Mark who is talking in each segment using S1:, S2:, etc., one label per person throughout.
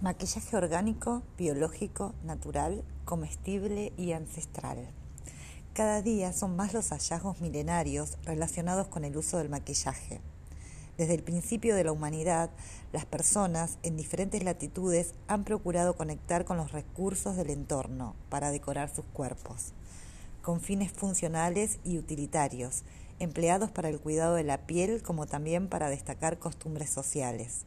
S1: Maquillaje orgánico, biológico, natural, comestible y ancestral. Cada día son más los hallazgos milenarios relacionados con el uso del maquillaje. Desde el principio de la humanidad, las personas en diferentes latitudes han procurado conectar con los recursos del entorno para decorar sus cuerpos, con fines funcionales y utilitarios, empleados para el cuidado de la piel como también para destacar costumbres sociales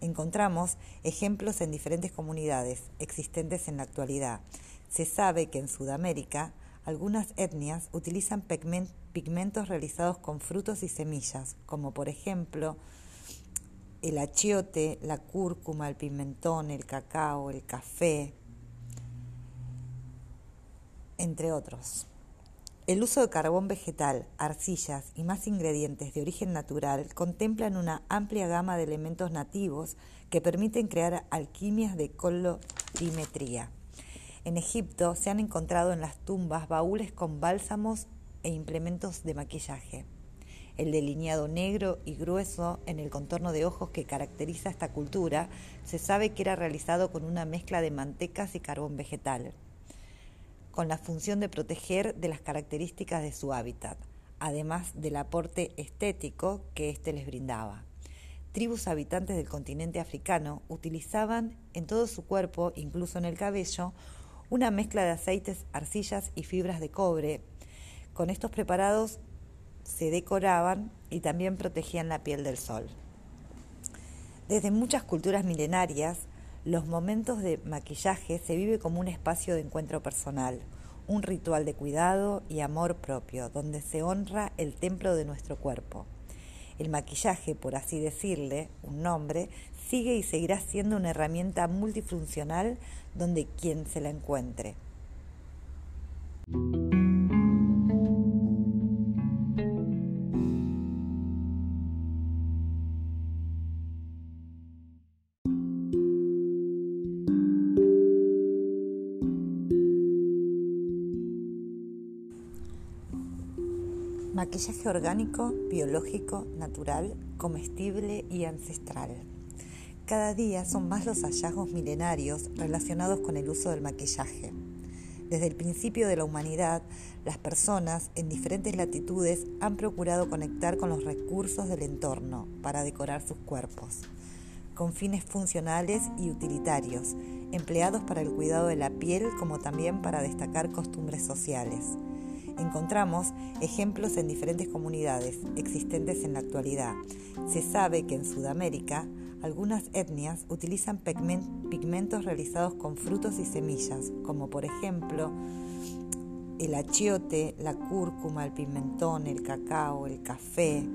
S1: encontramos ejemplos en diferentes comunidades existentes en la actualidad. Se sabe que en Sudamérica algunas etnias utilizan pigmentos realizados con frutos y semillas, como por ejemplo el achiote, la cúrcuma, el pimentón, el cacao, el café, entre otros. El uso de carbón vegetal, arcillas y más ingredientes de origen natural contemplan una amplia gama de elementos nativos que permiten crear alquimias de colorimetría. En Egipto se han encontrado en las tumbas baúles con bálsamos e implementos de maquillaje. El delineado negro y grueso en el contorno de ojos que caracteriza esta cultura se sabe que era realizado con una mezcla de mantecas y carbón vegetal con la función de proteger de las características de su hábitat, además del aporte estético que éste les brindaba. Tribus habitantes del continente africano utilizaban en todo su cuerpo, incluso en el cabello, una mezcla de aceites, arcillas y fibras de cobre. Con estos preparados se decoraban y también protegían la piel del sol. Desde muchas culturas milenarias, los momentos de maquillaje se vive como un espacio de encuentro personal, un ritual de cuidado y amor propio, donde se honra el templo de nuestro cuerpo. El maquillaje, por así decirle, un nombre, sigue y seguirá siendo una herramienta multifuncional donde quien se la encuentre. Maquillaje orgánico, biológico, natural, comestible y ancestral. Cada día son más los hallazgos milenarios relacionados con el uso del maquillaje. Desde el principio de la humanidad, las personas en diferentes latitudes han procurado conectar con los recursos del entorno para decorar sus cuerpos, con fines funcionales y utilitarios, empleados para el cuidado de la piel como también para destacar costumbres sociales encontramos ejemplos en diferentes comunidades existentes en la actualidad. Se sabe que en Sudamérica algunas etnias utilizan pigmentos realizados con frutos y semillas, como por ejemplo el achiote, la cúrcuma, el pimentón, el cacao, el café,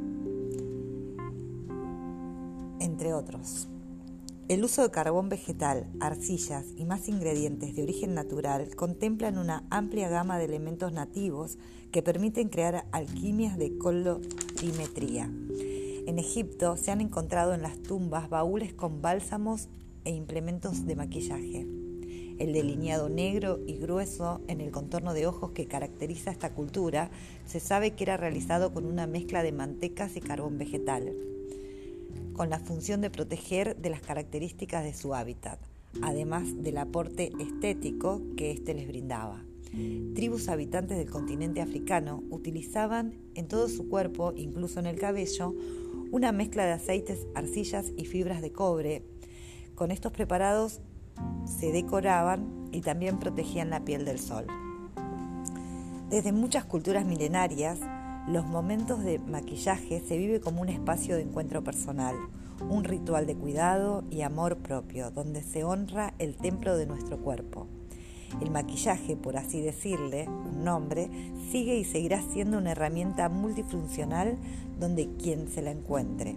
S1: entre otros. El uso de carbón vegetal, arcillas y más ingredientes de origen natural contemplan una amplia gama de elementos nativos que permiten crear alquimias de colorimetría. En Egipto se han encontrado en las tumbas baúles con bálsamos e implementos de maquillaje. El delineado negro y grueso en el contorno de ojos que caracteriza esta cultura se sabe que era realizado con una mezcla de mantecas y carbón vegetal con la función de proteger de las características de su hábitat, además del aporte estético que éste les brindaba. Tribus habitantes del continente africano utilizaban en todo su cuerpo, incluso en el cabello, una mezcla de aceites, arcillas y fibras de cobre. Con estos preparados se decoraban y también protegían la piel del sol. Desde muchas culturas milenarias, los momentos de maquillaje se vive como un espacio de encuentro personal, un ritual de cuidado y amor propio, donde se honra el templo de nuestro cuerpo. El maquillaje, por así decirle, un nombre, sigue y seguirá siendo una herramienta multifuncional donde quien se la encuentre.